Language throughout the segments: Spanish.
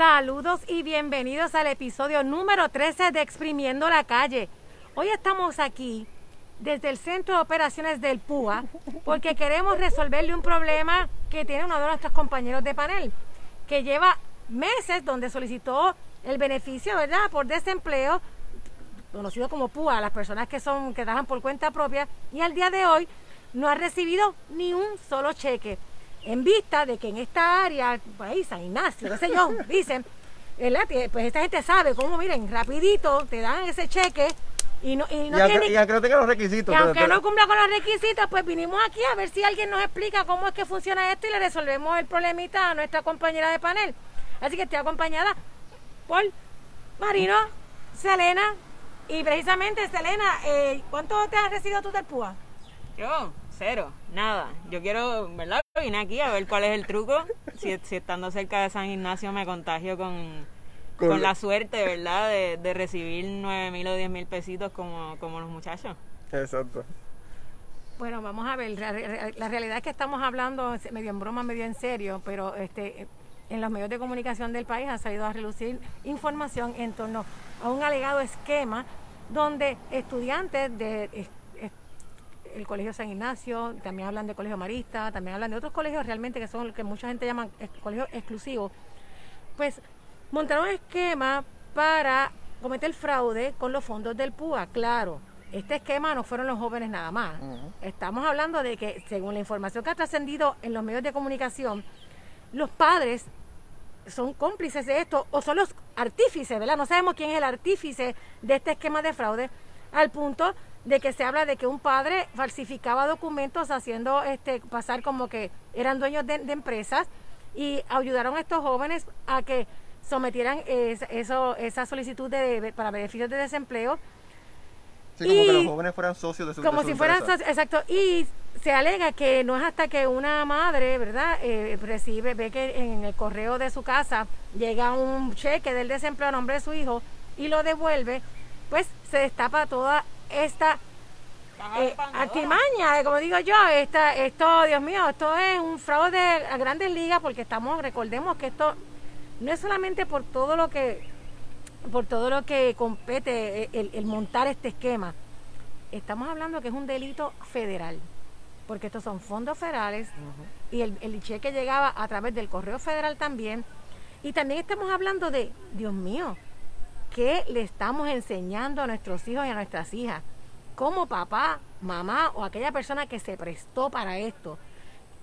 Saludos y bienvenidos al episodio número 13 de Exprimiendo la Calle. Hoy estamos aquí desde el Centro de Operaciones del PUA porque queremos resolverle un problema que tiene uno de nuestros compañeros de panel, que lleva meses donde solicitó el beneficio, ¿verdad?, por desempleo, conocido como PUA, las personas que son que trabajan por cuenta propia, y al día de hoy no ha recibido ni un solo cheque. En vista de que en esta área, por ahí San Ignacio, qué sé yo, dicen, pues esta gente sabe cómo, miren, rapidito te dan ese cheque y no, y no y tiene- y aunque no tenga los requisitos. y pero- aunque pero- no cumpla con los requisitos, pues vinimos aquí a ver si alguien nos explica cómo es que funciona esto y le resolvemos el problemita a nuestra compañera de panel. Así que estoy acompañada por Marino, Selena y precisamente Selena, eh, ¿cuánto te has recibido tú del PUA? Yo, cero, nada. Yo quiero, ¿verdad? Vine aquí a ver cuál es el truco. Si, si estando cerca de San Ignacio me contagio con, Con- con la suerte, ¿verdad? De, de recibir nueve mil o diez mil pesitos como, como los muchachos. Exacto. Bueno, vamos a ver, la, re- la realidad es que estamos hablando medio en broma, medio en serio, pero este en los medios de comunicación del país ha salido a relucir información en torno a un alegado esquema donde estudiantes de el Colegio San Ignacio, también hablan de Colegio Marista, también hablan de otros colegios realmente que son lo que mucha gente llama colegios exclusivos, pues montaron un esquema para cometer fraude con los fondos del PUA. Claro, este esquema no fueron los jóvenes nada más. Estamos hablando de que, según la información que ha trascendido en los medios de comunicación, los padres son cómplices de esto o son los artífices, ¿verdad? No sabemos quién es el artífice de este esquema de fraude, al punto de que se habla de que un padre falsificaba documentos haciendo este pasar como que eran dueños de, de empresas y ayudaron a estos jóvenes a que sometieran es- eso, esa solicitud de, para beneficios de desempleo. Sí, como que Y- los jóvenes fueran socios de su como de su si fueran empresa. soci- exacto. Y se alega que no es hasta que una madre verdad Eh, recibe ve que en el correo de su casa llega un cheque del desempleo a nombre de su hijo y lo devuelve pues se destapa toda esta eh, artimaña, eh, como digo yo, esta, esto, Dios mío, esto es un fraude a grandes ligas porque estamos, recordemos que esto no es solamente por todo lo que, por todo lo que compete eh, el, el montar este esquema. Estamos hablando que es un delito federal, porque estos son fondos federales y el, el cheque llegaba a través del correo federal también. Y también estamos hablando de, Dios mío, ¿qué le estamos enseñando a nuestros hijos y a nuestras hijas? Como papá, mamá o aquella persona que se prestó para esto,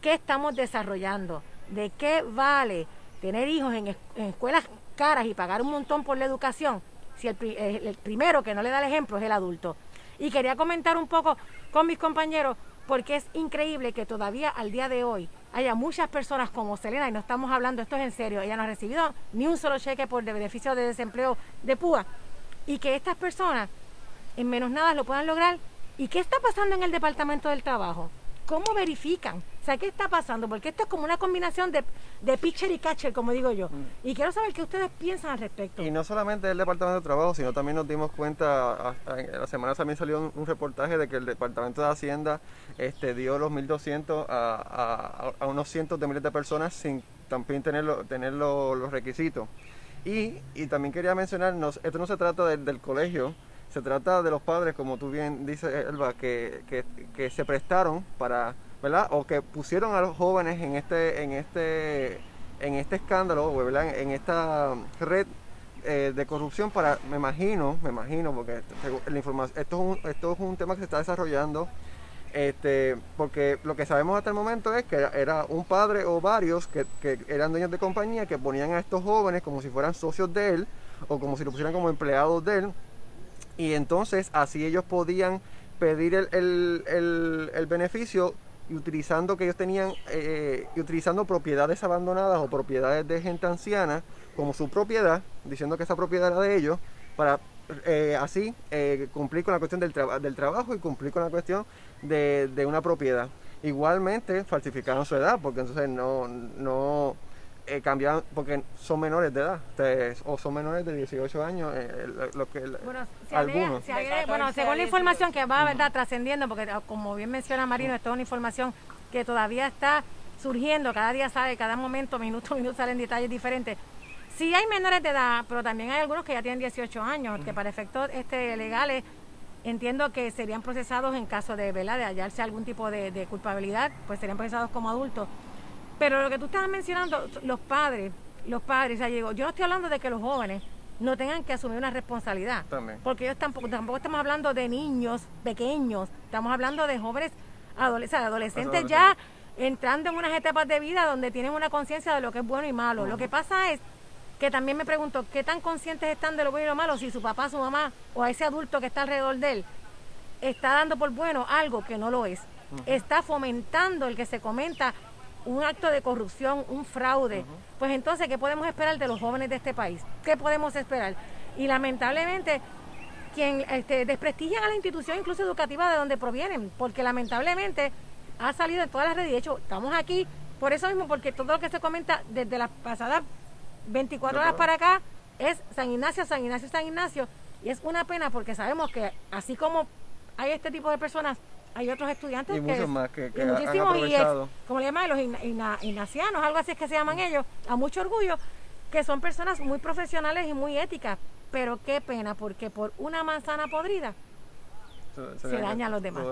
¿qué estamos desarrollando? ¿De qué vale tener hijos en, es- en escuelas caras y pagar un montón por la educación si el, eh, el primero que no le da el ejemplo es el adulto? Y quería comentar un poco con mis compañeros porque es increíble que todavía al día de hoy haya muchas personas como Selena, y no estamos hablando, esto es en serio, ella no ha recibido ni un solo cheque por beneficio de desempleo de PUA, y que estas personas en menos nada lo puedan lograr. ¿Y qué está pasando en el Departamento del Trabajo? ¿Cómo verifican? Sea, ¿qué está pasando? Porque esto es como una combinación de, de pitcher y catcher, como digo yo. Y quiero saber qué ustedes piensan al respecto. Y no solamente el Departamento de Trabajo, sino también nos dimos cuenta, en la semana también salió un, un reportaje de que el Departamento de Hacienda este, dio los 1.200 a, a, a unos cientos de miles de personas sin también tener, lo- tener lo- los requisitos. Y, y también quería mencionar, esto no se trata del- del colegio, se trata de los padres, como tú bien dices, Elba, que, que, que se prestaron para, ¿verdad? O que pusieron a los jóvenes en este, en este, en este escándalo, ¿verdad? En esta red eh, de corrupción para, me imagino, me imagino, porque la información, esto es un, esto es un tema que se está desarrollando, este, porque lo que sabemos hasta el momento es que era, era un padre o varios que, que eran dueños de compañía que ponían a estos jóvenes como si fueran socios de él o como si lo pusieran como empleados de él y entonces así ellos podían pedir el, el- el- el beneficio y utilizando que ellos tenían eh, y utilizando propiedades abandonadas o propiedades de gente anciana como su propiedad diciendo que esa propiedad era de ellos para eh, así eh, cumplir con la cuestión del, traba- del trabajo y cumplir con la cuestión de, de una propiedad. Igualmente falsificaron su edad porque entonces no no eh, cambiaban porque son menores de edad o son menores de 18 años eh, lo, lo que Bueno, se alega- algunos se bueno, 14 según la información que va verdad trascendiendo, porque ah, como bien menciona Marino, esto es una información que todavía está surgiendo, cada día sale, cada momento, minuto a minuto salen detalles diferentes. Sí hay menores de edad, pero también hay algunos que ya tienen 18 años, que para efectos este, legales entiendo que serían procesados en caso de, ¿verdad? de hallarse algún tipo de, de culpabilidad, pues serían procesados como adultos. Pero lo que tú estabas mencionando, los padres, los padres, ya llegó. Yo no estoy hablando de que los jóvenes no tengan que asumir una responsabilidad. También. Porque ellos tampoco, tampoco estamos hablando de niños pequeños, estamos hablando de jóvenes adolescentes, adolescentes ya entrando en unas etapas de vida donde tienen una conciencia de lo que es bueno y malo. Lo que pasa es que también me pregunto, ¿qué tan conscientes están de lo bueno y lo malo si su papá, su mamá o a ese adulto que está alrededor de él está dando por bueno algo que no lo es? Está fomentando el que se comenta un acto de corrupción, un fraude. Pues entonces, ¿qué podemos esperar de los jóvenes de este país? ¿Qué podemos esperar? Y lamentablemente, quien este, desprestigian a la institución incluso educativa de donde provienen, porque lamentablemente ha salido en todas las redes. De hecho, estamos aquí por eso mismo, porque todo lo que se comenta desde las pasadas 24 horas para acá es San Ignacio, San Ignacio, San Ignacio. Y es una pena porque sabemos que así como hay este tipo de personas, hay otros estudiantes Y que, muchos más que- que y han muchísimos, y ex- aprovechado. como le llaman los igna- igna- ignacianos, algo así es que se llaman ellos, a mucho orgullo, que son personas muy profesionales y muy éticas. Pero qué pena, porque por una manzana podrida se daña a los demás.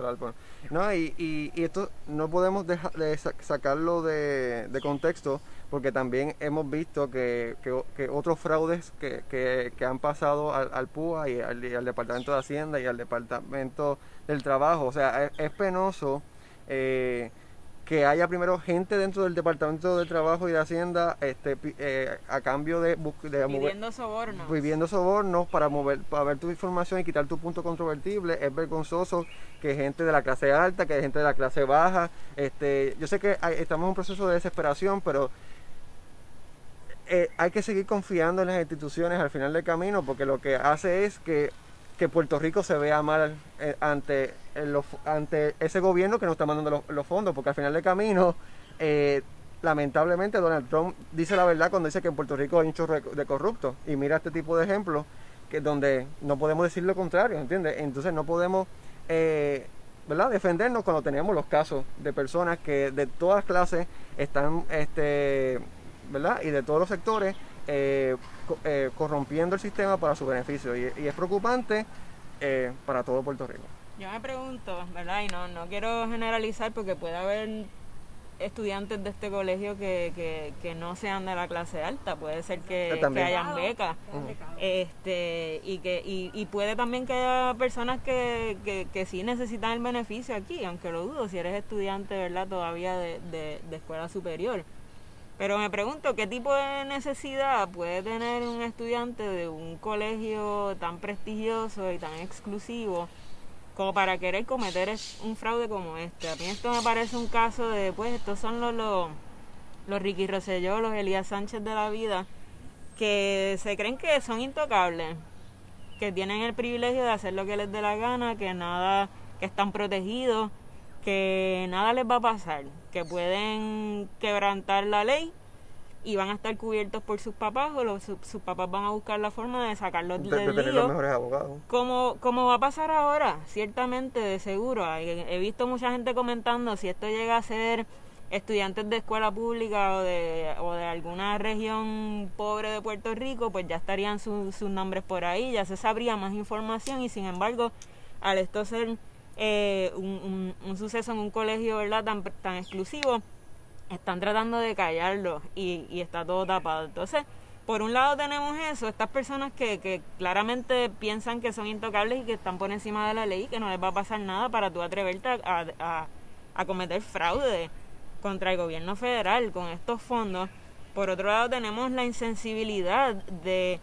No, y, y, y esto no podemos dejar de sa- sacarlo de, de contexto porque también hemos visto que, que, otros fraudes que, que, que han pasado al, al PUA y al, y al Departamento de Hacienda y al Departamento del Trabajo. O sea, es, es penoso eh, que haya primero gente dentro del Departamento de Trabajo y de Hacienda este, eh, a cambio de, de mover- Pidiendo sobornos. viviendo sobornos para mover para ver tu información y quitar tu punto controvertible es vergonzoso que gente de la clase alta que gente de la clase baja este yo sé que hay- estamos en un proceso de desesperación pero eh, hay que seguir confiando en las instituciones al final del camino porque lo que hace es que que Puerto Rico se vea mal eh, ante los- ante ese gobierno que nos está mandando los, fondos porque al final del camino eh, lamentablemente Donald Trump dice la verdad cuando dice que en Puerto Rico hay chorro de, corruptos y mira este tipo de ejemplos que donde no podemos decir lo contrario, ¿entiendes? Entonces no podemos eh, ¿verdad? defendernos cuando tenemos los casos de personas que de todas clases están este ¿verdad? y de todos los sectores eh, co- eh, corrompiendo el sistema para su beneficio y, y es preocupante eh, para todo Puerto Rico. Yo me pregunto, ¿verdad? Y no, no quiero generalizar porque puede haber estudiantes de este colegio que, que, que no sean de la clase alta, puede ser que, Que que hayan becas. Este, y que y, y puede también que haya personas que, que, que sí necesitan el beneficio aquí, aunque lo dudo si eres estudiante, ¿verdad? Todavía de, de, de escuela superior. Pero me pregunto, ¿qué tipo de necesidad puede tener un estudiante de un colegio tan prestigioso y tan exclusivo como para querer cometer un fraude como este? A mí esto me parece un caso de, pues, estos son los, los, los Ricky Rosselló, los Elías Sánchez de la vida, que se creen que son intocables, que tienen el privilegio de hacer lo que les dé la gana, que nada, que están protegidos, que nada les va a pasar, que pueden quebrantar la ley y van a estar cubiertos por sus papás o los, su- sus papás van a buscar la forma de sacarlos De, de del tener lío. los mejores abogados. Como, como va a pasar ahora, ciertamente, de seguro. He visto mucha gente comentando si esto llega a ser estudiantes de escuela pública o de, o de alguna región pobre de Puerto Rico, pues ya estarían su- sus nombres por ahí, ya se sabría más información y sin embargo, al esto ser eh, un, un- suceso en un colegio verdad tan, tan exclusivo, están tratando de callarlo y, está todo tapado. Entonces, por un lado tenemos eso, estas personas que, claramente piensan que son intocables y que están por encima de la ley y que no les va a pasar nada para tú atreverte a- a cometer fraude contra el gobierno federal con estos fondos. Por otro lado tenemos la insensibilidad de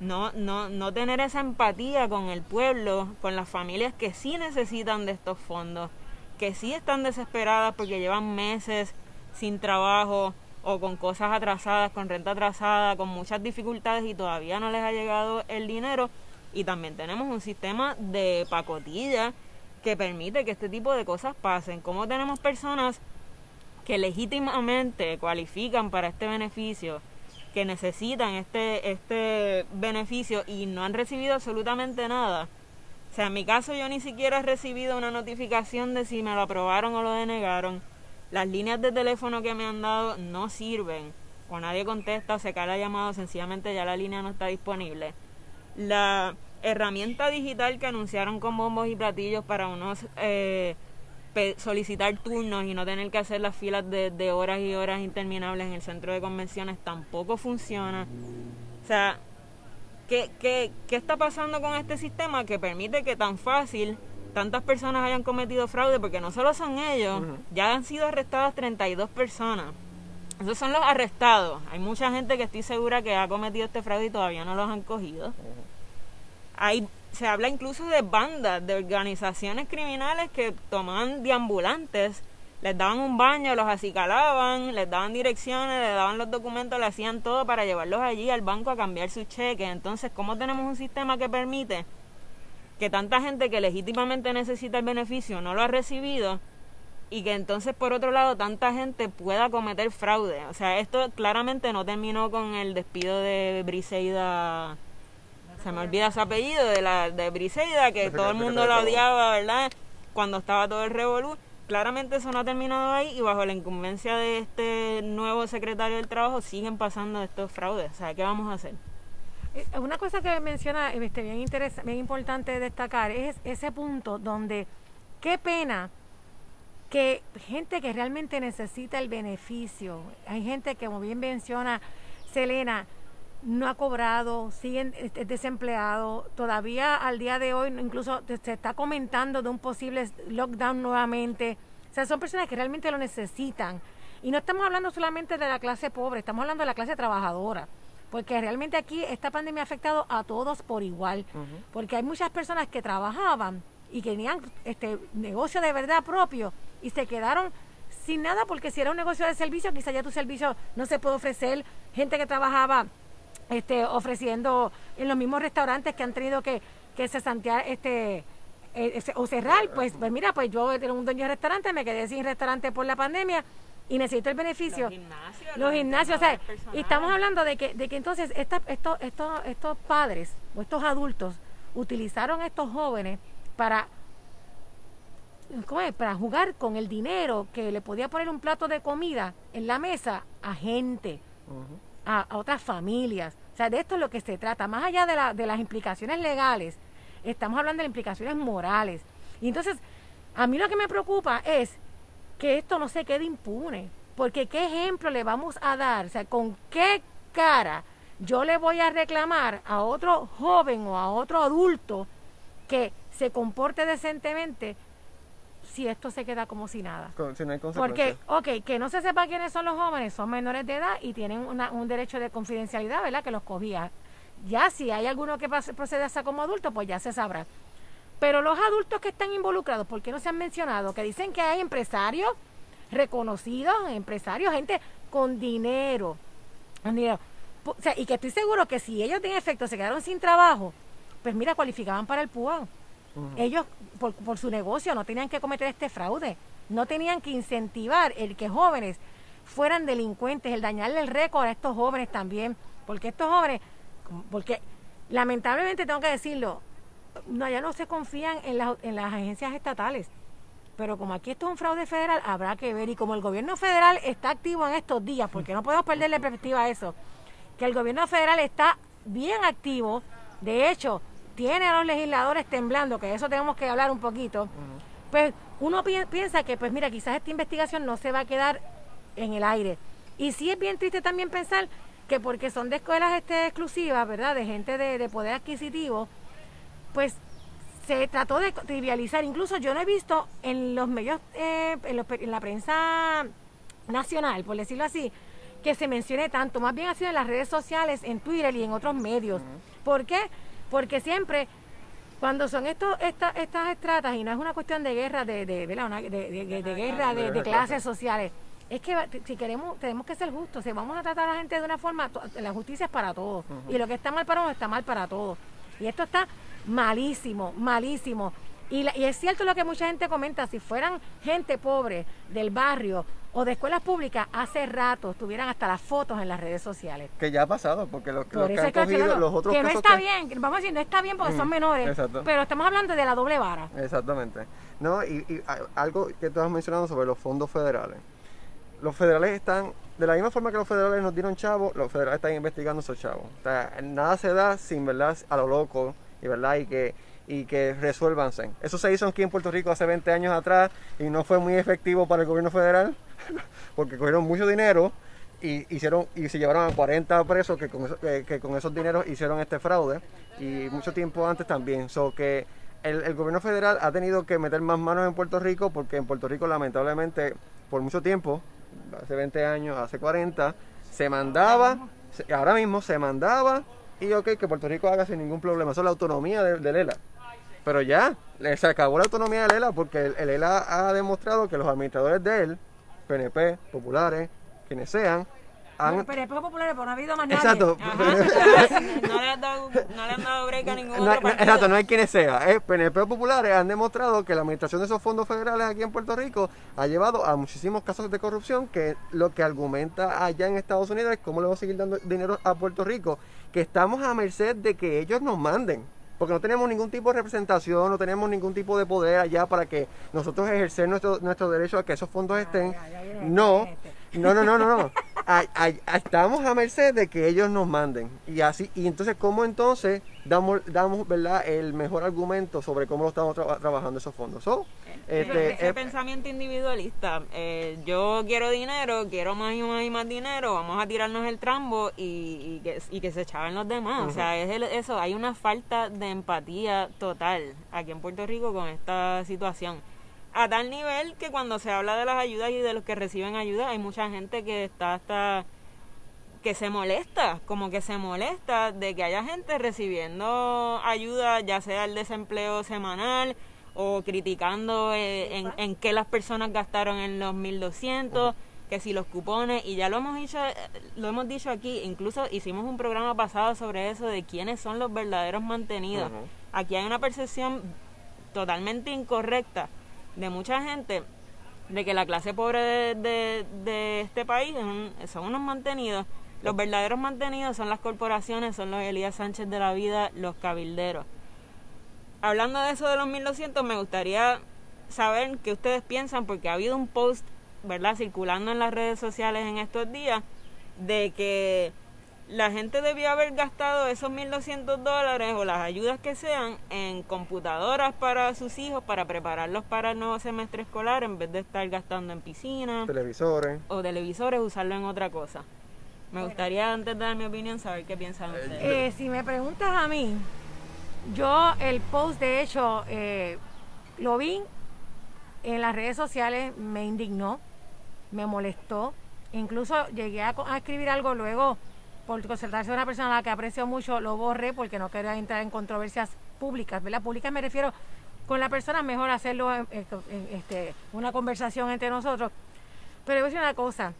no, no, no tener esa empatía con el pueblo, con las familias que sí necesitan de estos fondos, que sí están desesperadas porque llevan meses sin trabajo o con cosas atrasadas, con renta atrasada, con muchas dificultades y todavía no les ha llegado el dinero. Y también tenemos un sistema de pacotilla que permite que este tipo de cosas pasen. Como tenemos personas que legítimamente cualifican para este beneficio, que necesitan este, este beneficio y no han recibido absolutamente nada. O sea, en mi caso yo ni siquiera he recibido una notificación de si me lo aprobaron o lo denegaron. Las líneas de teléfono que me han dado no sirven. o nadie contesta o se cae la llamada, sencillamente ya la línea no está disponible. La herramienta digital que anunciaron con bombos y platillos para unos eh, solicitar turnos y no tener que hacer las filas de, horas y horas interminables en el centro de convenciones tampoco funciona. O sea, ¿qué, qué, qué está pasando con este sistema que permite que tan fácil tantas personas hayan cometido fraude? Porque no solo son ellos, ya han sido arrestadas 32 personas. Esos son los arrestados. Hay mucha gente que estoy segura que ha cometido este fraude y todavía no los han cogido. Hay se habla incluso de bandas, de organizaciones criminales que tomaban deambulantes, les daban un baño, los acicalaban, les daban direcciones, les daban los documentos, le hacían todo para llevarlos allí al banco a cambiar sus cheques. Entonces, ¿cómo tenemos un sistema que permite que tanta gente que legítimamente necesita el beneficio no lo ha recibido y que entonces por otro llado tanta gente pueda cometer fraude? O sea, esto claramente no terminó con el despido de Briseida se me olvida su apellido, de la de Briseida, que todo el mundo la odiaba, ¿verdad? Cuando estaba todo el revolú. Claramente eso no ha terminado ahí y bajo la incumbencia de este nuevo secretario del Trabajo siguen pasando estos fraudes. O sea, ¿qué vamos a hacer? Eh, una cosa que menciona este, bien, bien importante destacar es ese punto donde qué pena que gente que realmente necesita el beneficio, hay gente que como bien menciona Selena, no ha cobrado, siguen este, desempleados. Todavía al día de hoy incluso se está comentando de un posible lockdown nuevamente. O sea, son personas que realmente lo necesitan. Y no estamos hablando solamente de la clase pobre, estamos hablando de la clase trabajadora. Porque realmente aquí esta pandemia ha afectado a todos por igual. Porque hay muchas personas que trabajaban y que tenían este negocio de verdad propio y se quedaron sin nada porque si era un negocio de servicio, quizá ya tu servicio no se puede ofrecer. Gente que trabajaba este, ofreciendo en los mismos restaurantes que han tenido que, que cesantear este, eh, o cerrar, pues, pues mira, pues yo era un dueño de restaurante, me quedé sin restaurante por la pandemia y necesito el beneficio. Los gimnasios, o sea, y estamos hablando de que, de que entonces estos, estos, estos padres o estos adultos utilizaron a estos jóvenes para para jugar con el dinero que le podía poner un plato de comida en la mesa a gente, a, otras familias. O sea, de esto es lo que se trata. Más allá de, de las implicaciones legales, estamos hablando de implicaciones morales. Y entonces, a mí lo que me preocupa es que esto no se quede impune. Porque qué ejemplo le vamos a dar, o sea, con qué cara yo le voy a reclamar a otro joven o a otro adulto que se comporte decentemente si esto se queda como si nada. si no hay Porque, ok, que no se sepa quiénes son los jóvenes, son menores de edad y tienen un derecho de confidencialidad, ¿verdad? Que los cogía. Ya si hay alguno que procede a como adulto, pues ya se sabrá. Pero los adultos que están involucrados, ¿por qué no se han mencionado? Que dicen que hay empresarios reconocidos, empresarios, gente con dinero. Con dinero. O sea, y que estoy seguro que si ellos tienen efecto se quedaron sin trabajo, pues mira, cualificaban para el PUA. Ellos, por, su negocio, no tenían que cometer este fraude. No tenían que incentivar el que jóvenes fueran delincuentes, el dañarle el récord a estos jóvenes también. Porque estos jóvenes, porque lamentablemente tengo que decirlo, no, ya no se confían en, en las agencias estatales. Pero como aquí esto es un fraude federal, habrá que ver. Y como el gobierno federal está activo en estos días, porque no podemos perderle perspectiva a eso, que el gobierno federal está bien activo. De hecho, tiene a los legisladores temblando, que de eso tenemos que hablar un poquito, pues uno piensa que, pues mira, quizás esta investigación no se va a quedar en el aire. Y sí es bien triste también pensar que porque son de escuelas este, exclusivas, ¿verdad? De gente de, poder adquisitivo, pues se trató de trivializar. Incluso yo no he visto en los medios, eh, en, la prensa nacional, por decirlo así, que se mencione tanto. Más bien ha sido en las redes sociales, en Twitter y en otros medios. ¿Por qué? Porque siempre, cuando son estos, estas, estas estratas, y no es una cuestión de guerra, de, de, de, guerra de, clases sociales, es que si queremos, tenemos que ser justos. Si vamos a tratar a la gente de una forma, la justicia es para todos. Y lo que está mal para uno está mal para todos. Y esto está malísimo, malísimo. Y, y, es cierto lo que mucha gente comenta, si fueran gente pobre del barrio o de escuelas públicas, hace rato tuvieran hasta las fotos en las redes sociales. Que ya ha pasado, porque los, que han cogido, los otros Que no está bien, vamos a decir, no está bien porque son menores, pero estamos hablando de la doble vara. Exactamente. No, y, algo que tú has mencionado sobre los fondos federales. Los federales están de la misma forma que los federales nos dieron chavos, los federales están investigando esos chavos. O sea, nada se da sin, ¿verdad? A lo loco, y, ¿verdad? Y que, y que resuélvanse. Eso se hizo aquí en Puerto Rico hace 20 años atrás y no fue muy efectivo para el gobierno federal porque cogieron mucho dinero y hicieron y se llevaron a 40 presos que con, que, con esos dineros hicieron este fraude y mucho tiempo antes también. So que el, gobierno federal ha tenido que meter más manos en Puerto Rico porque en Puerto Rico lamentablemente por mucho tiempo, hace 20 años, hace 40, se mandaba, ahora mismo se mandaba y ok, que Puerto Rico haga sin ningún problema. Eso es la autonomía de, de Lela. Pero ya, se acabó la autonomía de Lela porque el ELA ha demostrado que los administradores de él, PNP, populares, quienes sean, han... PNP populares, pero no ha habido más Exacto. nadie. no, le han dado, no le han dado break a ningún no, otro partido. Exacto, no hay quienes sea. Es PNP populares han demostrado que la administración de esos fondos federales aquí en Puerto Rico ha llevado a muchísimos casos de corrupción que lo que argumenta allá en Estados Unidos es cómo le vamos a seguir dando dinero a Puerto Rico, que estamos a merced de que ellos nos manden porque no tenemos ningún tipo de representación, no tenemos ningún tipo de poder allá para que nosotros ejercer nuestro, nuestro derecho a que esos fondos estén. No, no, no, no, no, no. A, a, estamos a merced de que ellos nos manden. Y así, y entonces, ¿cómo entonces damos, damos ¿verdad? el mejor argumento sobre cómo lo estamos tra trabajando esos fondos? So, este, ese eh, pensamiento individualista, eh, yo quiero dinero, quiero más y más y más dinero, vamos a tirarnos el trambo y, y, que, y que se echaben los demás. Uh -huh. O sea, es el, eso, hay una falta de empatía total aquí en Puerto Rico con esta situación a tal nivel que cuando se habla de las ayudas y de los que reciben ayuda, hay mucha gente que está hasta que se molesta, como que se molesta de que haya gente recibiendo ayuda, ya sea el desempleo semanal o criticando eh, en, en qué las personas gastaron en los 1200, que si los cupones, y ya lo hemos dicho, lo hemos dicho aquí, incluso hicimos un programa pasado sobre eso de quiénes son los verdaderos mantenidos. Uh -huh. Aquí hay una percepción totalmente incorrecta de mucha gente de que la clase pobre de, de, este país son unos mantenidos. Los verdaderos mantenidos son las corporaciones, son los Elías Sánchez de la vida, los cabilderos. Hablando de eso de los 1200, me gustaría saber qué ustedes piensan, porque ha habido un post, ¿verdad?, circulando en las redes sociales en estos días, de que la gente debió haber gastado esos 1.200 dólares o las ayudas que sean en computadoras para sus hijos para prepararlos para el nuevo semestre escolar en vez de estar gastando en piscinas, televisores o televisores, usarlo en otra cosa. Me gustaría antes de dar mi opinión saber qué piensan ustedes. Eh, si me preguntas a mí, yo el post de hecho eh, lo vi en las redes sociales, me indignó, me molestó, incluso llegué a, a escribir algo luego por concertarse con una persona a la que aprecio mucho, lo borré porque no quería entrar en controversias públicas, ¿verdad? Públicas me refiero con la persona, mejor hacerlo en, en, en este, una conversación entre nosotros. Pero voy a decir una cosa,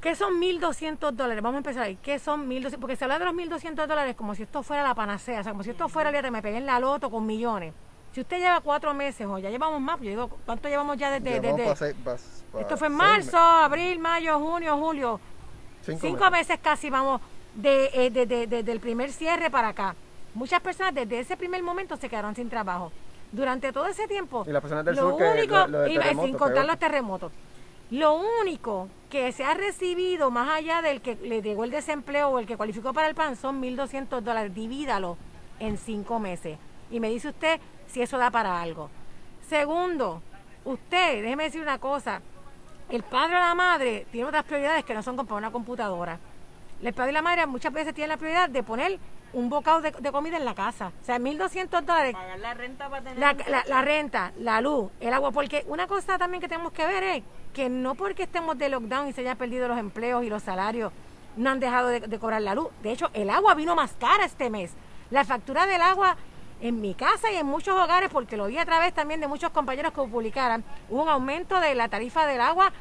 ¿qué son 1.200 dólares? Vamos a empezar ahí, ¿qué son 1.200? Porque se habla de los 1.200 dólares como si esto fuera la panacea, o sea, como si esto fuera el me pegué en la loto con millones. Si usted lleva cuatro meses o ya llevamos más, yo digo, ¿cuánto llevamos ya desde...? desde seis, esto fue en marzo, abril, mayo, junio, julio Cinco, Cinco meses. meses. casi vamos de, eh, de, de, de, del primer cierre para acá. Muchas personas desde ese primer momento se quedaron sin trabajo. Durante todo ese tiempo, y las personas del lo sur único, que, lo, lo y, sin contar los terremotos, lo único que se ha recibido más allá del que le llegó el desempleo o el que cualificó para el PAN son 1.200 dólares. Divídalo en cinco meses. Y me dice usted si eso da para algo. Segundo, usted, déjeme decir una cosa, el padre o la madre tiene otras prioridades que no son comprar una computadora. El padre y la madre muchas veces tienen la prioridad de poner un bocado de, de comida en la casa. O sea, 1.200 dólares. Pagar la renta para tener. La, la, la, renta, la luz, el agua. Porque una cosa también que tenemos que ver es que no porque estemos de lockdown y se hayan perdido los empleos y los salarios, no han dejado de, de cobrar la luz. De hecho, el agua vino más cara este mes. La factura del agua en mi casa y en muchos hogares, porque lo vi a través también de muchos compañeros que publicaran, hubo un aumento de la tarifa del agua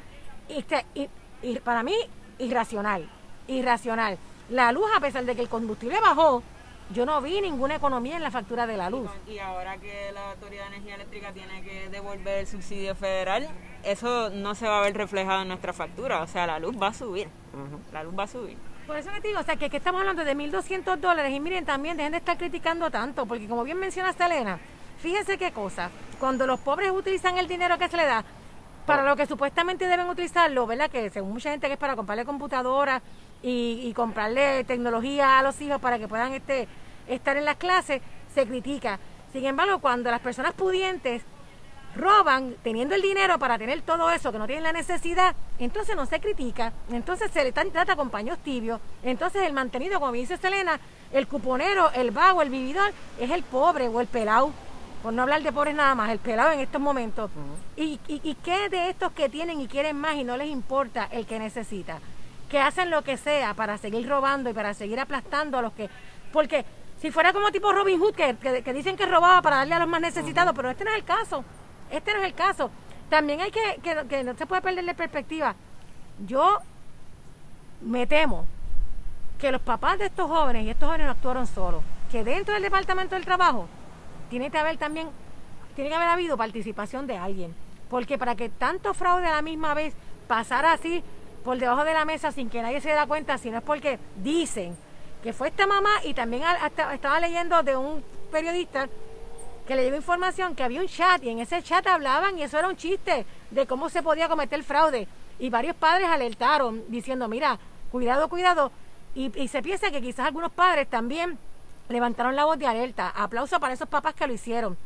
y, y, y, para mí irracional, irracional. La luz, a pesar de que el combustible bajó, yo no vi ninguna economía en la factura de la luz. Y ahora que la Autoridad de Energía Eléctrica tiene que devolver el subsidio federal, eso no se va a ver reflejado en nuestra factura. O sea, la luz va a subir. Uh -huh. La luz va a subir. Por eso que te digo, o sea, que, que estamos hablando de 1.200 dólares y miren, también dejen de estar criticando tanto, porque como bien mencionaste, Elena, fíjense qué cosa, cuando los pobres utilizan el dinero que se les da, para lo que supuestamente deben utilizarlo, ¿verdad? Que según mucha gente que es para comprarle computadoras y, y comprarle tecnología a los hijos para que puedan este, estar en las clases, se critica. Sin embargo, cuando las personas pudientes roban teniendo el dinero para tener todo eso que no tienen la necesidad, entonces no se critica, entonces se le trata con paños tibios, entonces el mantenido, como dice Selena, el cuponero, el vago, el vividor, es el pobre o el pelado, por no hablar de pobres nada más, el pelado en estos momentos. y, y, ¿Y qué de estos que tienen y quieren más y no les importa el que necesita? Que hacen lo que sea para seguir robando y para seguir aplastando a los que... Porque si fuera como tipo Robin Hood, que, que, dicen que robaba para darle a los más necesitados, pero este no es el caso. Este no es el caso. También hay que, que, no se puede perder de perspectiva. Yo me temo que los papás de estos jóvenes, y estos jóvenes no actuaron solos, que dentro del Departamento del Trabajo tiene que haber también, tiene que haber habido participación de alguien. Porque para que tanto fraude a la misma vez pasara así por debajo de la mesa sin que nadie se dé cuenta, si no es porque dicen que fue esta mamá y también estaba leyendo de un periodista que le llegó información que había un chat y en ese chat hablaban y eso era un chiste de cómo se podía cometer fraude. Y varios padres alertaron diciendo, mira, cuidado, cuidado. Y, y se piensa que quizás algunos padres también levantaron la voz de alerta. Aplauso para esos papás que lo hicieron.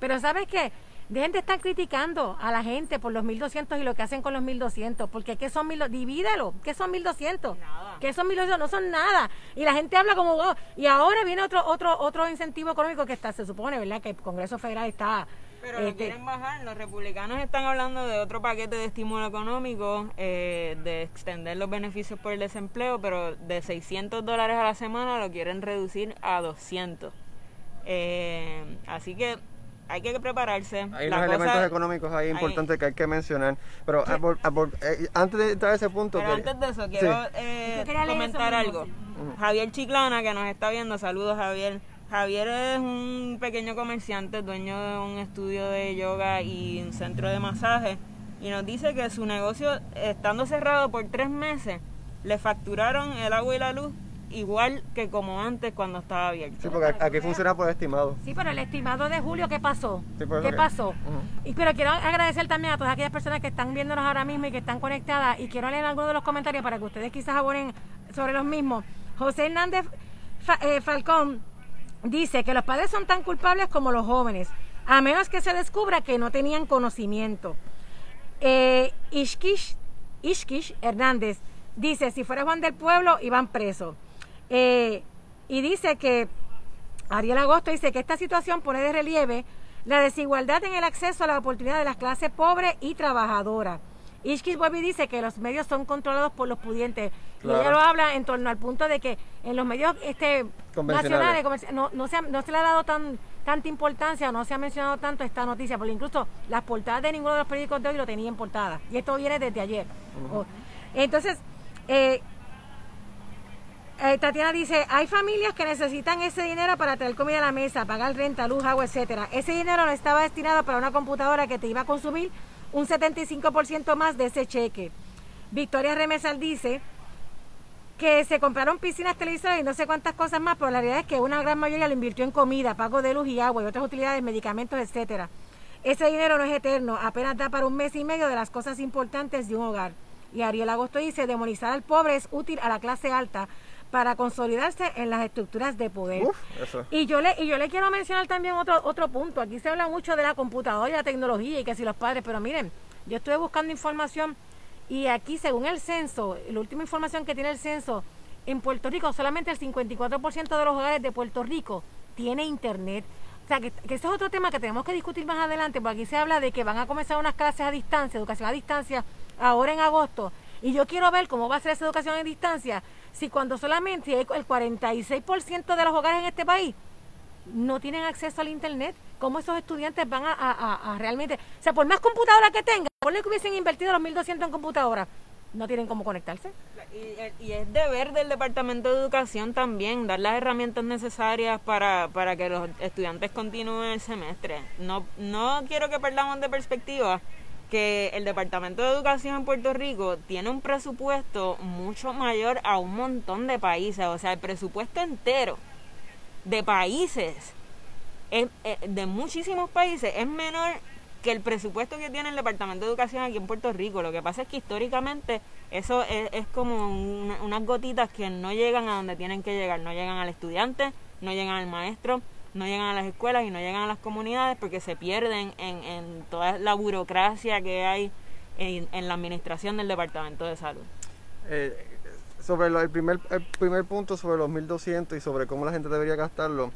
Pero ¿sabes qué? Dejen de estar criticando a la gente por los 1200 y lo que hacen con los 1200, porque ¿qué son 1200? Divídelo, ¿qué son 1200? Nada. ¿Qué son 1200? No son nada. Y la gente habla como, oh, y ahora viene otro otro otro incentivo económico que está, se supone, ¿verdad? Que el Congreso Federal está... Pero lo este, quieren bajar, los republicanos están hablando de otro paquete de estímulo económico, eh, de extender los beneficios por el desempleo, pero de 600 dólares a la semana lo quieren reducir a 200. Eh, así que hay que prepararse. Hay unos elementos económicos ahí importantes que hay que mencionar. Pero eh, antes de entrar a ese punto... Pero antes de eso, quiero eh, comentar algo. Javier Chiclana, que nos está viendo, saludos Javier. Javier es un pequeño comerciante, dueño de un estudio de yoga y un centro de masaje. Y nos dice que su negocio, estando cerrado por tres meses, le facturaron el agua y la luz igual que como antes cuando estaba abierto. Sí, porque aquí funciona por estimado. Sí, pero el estimado de julio, ¿qué pasó? ¿Qué pasó? Y pero quiero agradecer también a todas aquellas personas que están viéndonos ahora mismo y que están conectadas y quiero leer algunos de los comentarios para que ustedes quizás abonen sobre los mismos. José Hernández eh, Falcón dice que los padres son tan culpables como los jóvenes, a menos que se descubra que no tenían conocimiento. Eh, Ishkish, Ishkish Hernández dice, si fuera Juan del Pueblo, iban presos. Eh, y dice que, Ariel Agosto dice que esta situación pone de relieve la desigualdad en el acceso a la oportunidad de las clases pobres y trabajadoras. Ishkis Bobby dice que los medios son controlados por los pudientes. Y ella lo habla en torno al punto de que en los medios este, nacionales no, no, se no se le ha dado tan tanta importancia o no se ha mencionado tanto esta noticia, porque incluso las portadas de ninguno de los periódicos de hoy lo tenían portada. Y esto viene desde ayer. entonces, eh, eh, Tatiana dice, hay familias que necesitan ese dinero para traer comida a la mesa, pagar renta, luz, agua, etcétera. Ese dinero no estaba destinado para una computadora que te iba a consumir un 75% más de ese cheque. Victoria Remesal dice que se compraron piscinas, televisores y no sé cuántas cosas más, pero la realidad es que una gran mayoría lo invirtió en comida, pago de luz y agua y otras utilidades, medicamentos, etcétera. Ese dinero no es eterno, apenas da para un mes y medio de las cosas importantes de un hogar. Y Ariel Agosto dice, demonizar al pobre es útil a la clase alta, para consolidarse en las estructuras de poder. Y yo le y yo le quiero mencionar también otro otro punto. Aquí se habla mucho de la computadora y la tecnología y que si los padres, pero miren, yo estuve buscando información y aquí según el censo, la última información que tiene el censo, en Puerto Rico solamente el 54% de los hogares de Puerto Rico tiene internet. O sea, que, que ese es otro tema que tenemos que discutir más adelante, porque aquí se habla de que van a comenzar unas clases a distancia, educación a distancia, ahora en agosto. Y yo quiero ver cómo va a ser esa educación a distancia si cuando solamente el 46% de los hogares en este país no tienen acceso al internet, ¿cómo esos estudiantes van a, realmente, o sea, por más computadoras que tengan, por que hubiesen invertido los 1.200 en computadoras, no tienen cómo conectarse. Y, y, es deber del Departamento de Educación también dar las herramientas necesarias para, para que los estudiantes continúen el semestre. No, no quiero que perdamos de perspectiva que el Departamento de Educación en Puerto Rico tiene un presupuesto mucho mayor a un montón de países, o sea, el presupuesto entero de países, de muchísimos países, es menor que el presupuesto que tiene el Departamento de Educación aquí en Puerto Rico. Lo que pasa es que históricamente eso es, como unas gotitas que no llegan a donde tienen que llegar, no llegan al estudiante, no llegan al maestro, no llegan a las escuelas y no llegan a las comunidades porque se pierden en, en toda la burocracia que hay en, en la administración del Departamento de Salud. Eh, sobre el, primer, el primer punto sobre los 1200 y sobre cómo la gente debería gastarlo,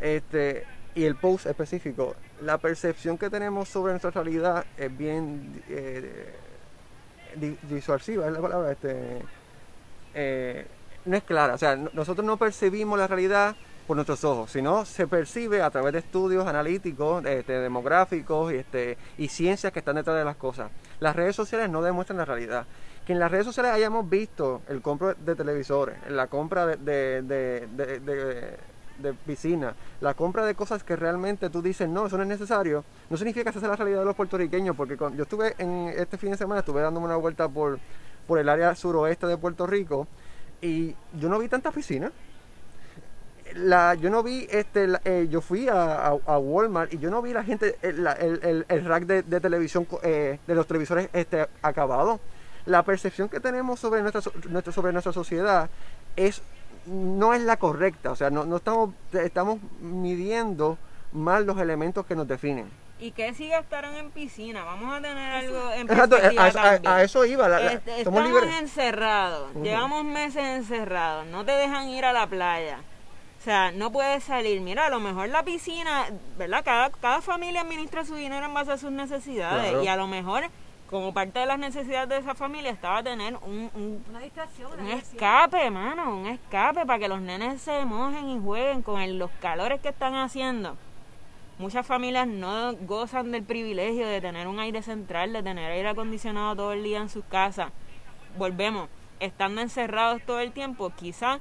este, y el post específico, la percepción que tenemos sobre nuestra realidad es bien eh, disuasiva, es la palabra, este, eh, no es clara. O sea, nosotros no percibimos la realidad por nuestros ojos, sino se percibe a través de estudios analíticos, este, demográficos y, este, y ciencias que están detrás de las cosas. Las redes sociales no demuestran la realidad que en las redes sociales hayamos visto el compra de televisores, la compra de, de, la compra de cosas que realmente tú dices, no, eso no es necesario, no significa que esa sea la realidad de los puertorriqueños, porque yo estuve en este fin de semana, estuve dándome una vuelta por, por el área suroeste de Puerto Rico y yo no vi tantas piscinas. La, yo no vi, este, eh, yo fui a, a, Walmart y yo no vi la gente, el, el, el, rack de, televisión, eh, de los televisores este, acabados la percepción que tenemos sobre nuestra, sobre nuestra sociedad es, no es la correcta. O sea, no, no estamos, estamos midiendo mal los elementos que nos definen. ¿Y qué si gastaron en piscina? Vamos a tener algo en a, a, eso iba. Este, estamos encerrados, llevamos meses encerrados, no te dejan ir a la playa. O sea, no puedes salir. Mira, a lo mejor la piscina, ¿verdad? Cada, cada familia administra su dinero en base a sus necesidades. Y a lo mejor como parte de las necesidades de esa familia estaba tener un, un, una distracción, un escape, hermano, un escape para que los nenes se mojen y jueguen con los calores que están haciendo. Muchas familias no gozan del privilegio de tener un aire central, de tener aire acondicionado todo el día en sus casas. Volvemos, estando encerrados todo el tiempo, quizás